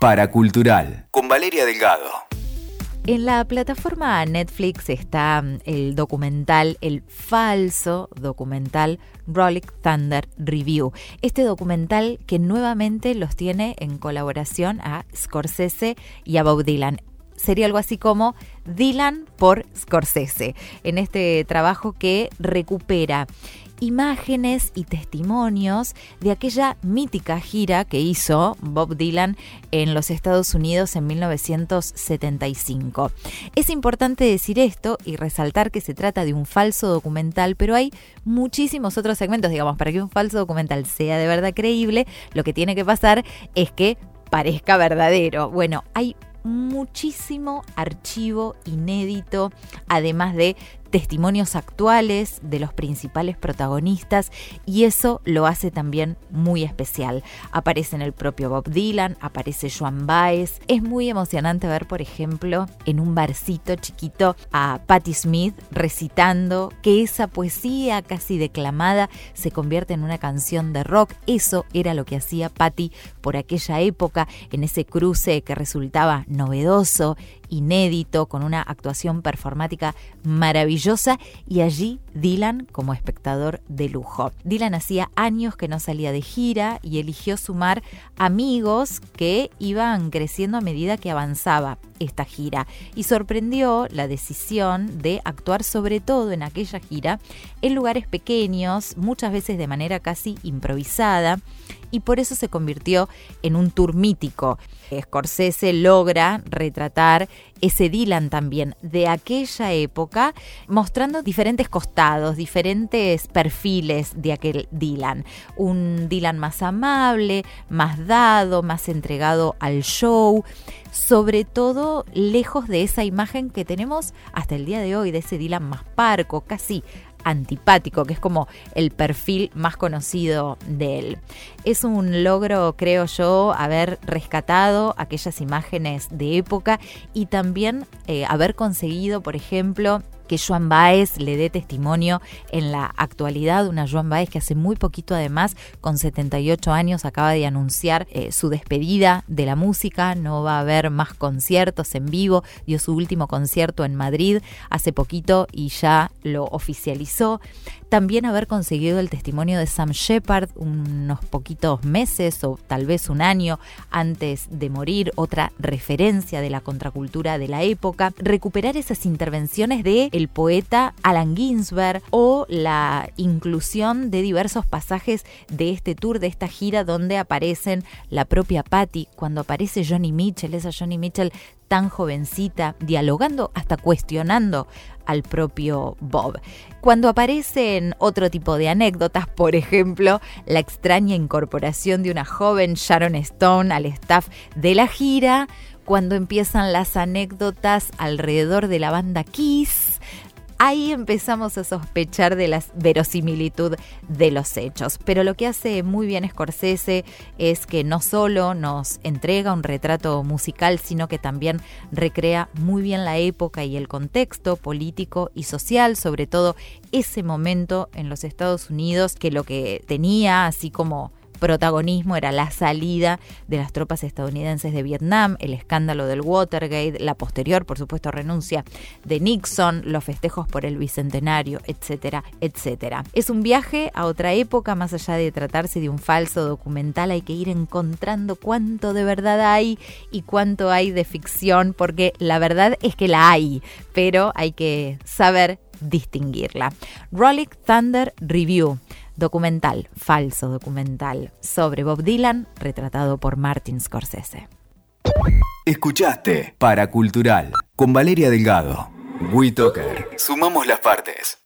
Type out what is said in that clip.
Paracultural, con Valeria Delgado. En la plataforma Netflix está mm, el documental, el falso documental Rolling Thunder Review. Este documental que nuevamente los tiene en colaboración a Scorsese y a Bob Dylan sería algo así como Dylan por Scorsese, en este trabajo que recupera imágenes y testimonios de aquella mítica gira que hizo Bob Dylan en los Estados Unidos en 1975. Es importante decir esto y resaltar que se trata de un falso documental, pero hay muchísimos otros segmentos, digamos, para que un falso documental sea de verdad creíble, lo que tiene que pasar es que parezca verdadero. Bueno, hay muchísimo archivo inédito, además de testimonios actuales de los principales protagonistas y eso lo hace también muy especial. Aparece en el propio Bob Dylan, aparece Joan Baez. Es muy emocionante ver, por ejemplo, en un barcito chiquito a Patti Smith recitando que esa poesía casi declamada se convierte en una canción de rock. Eso era lo que hacía Patti por aquella época en ese cruce que resultaba novedoso inédito, con una actuación performática maravillosa y allí Dylan como espectador de lujo. Dylan hacía años que no salía de gira y eligió sumar amigos que iban creciendo a medida que avanzaba esta gira y sorprendió la decisión de actuar sobre todo en aquella gira en lugares pequeños, muchas veces de manera casi improvisada y por eso se convirtió en un tour mítico. Scorsese logra retratar ese Dylan también de aquella época, mostrando diferentes costados, diferentes perfiles de aquel Dylan. Un Dylan más amable, más dado, más entregado al show, sobre todo lejos de esa imagen que tenemos hasta el día de hoy, de ese Dylan más parco, casi antipático, que es como el perfil más conocido de él. Es un logro, creo yo, haber rescatado aquellas imágenes de época y también eh, haber conseguido, por ejemplo, que Joan Baez le dé testimonio en la actualidad, una Joan Baez que hace muy poquito además, con 78 años, acaba de anunciar eh, su despedida de la música, no va a haber más conciertos en vivo, dio su último concierto en Madrid hace poquito y ya lo oficializó. También haber conseguido el testimonio de Sam Shepard unos poquitos meses o tal vez un año antes de morir, otra referencia de la contracultura de la época, recuperar esas intervenciones de el poeta Alan Ginsberg o la inclusión de diversos pasajes de este tour, de esta gira donde aparecen la propia Patty, cuando aparece Johnny Mitchell, esa Johnny Mitchell tan jovencita, dialogando, hasta cuestionando al propio Bob. Cuando aparecen otro tipo de anécdotas, por ejemplo, la extraña incorporación de una joven Sharon Stone al staff de la gira, cuando empiezan las anécdotas alrededor de la banda Kiss, ahí empezamos a sospechar de la verosimilitud de los hechos. Pero lo que hace muy bien Scorsese es que no solo nos entrega un retrato musical, sino que también recrea muy bien la época y el contexto político y social, sobre todo ese momento en los Estados Unidos, que lo que tenía así como protagonismo era la salida de las tropas estadounidenses de Vietnam, el escándalo del Watergate, la posterior, por supuesto, renuncia de Nixon, los festejos por el Bicentenario, etcétera, etcétera. Es un viaje a otra época, más allá de tratarse de un falso documental, hay que ir encontrando cuánto de verdad hay y cuánto hay de ficción, porque la verdad es que la hay, pero hay que saber distinguirla. Rolling Thunder Review documental, falso documental, sobre Bob Dylan, retratado por Martin Scorsese. Escuchaste Paracultural con Valeria Delgado. WeToker. Sumamos las partes.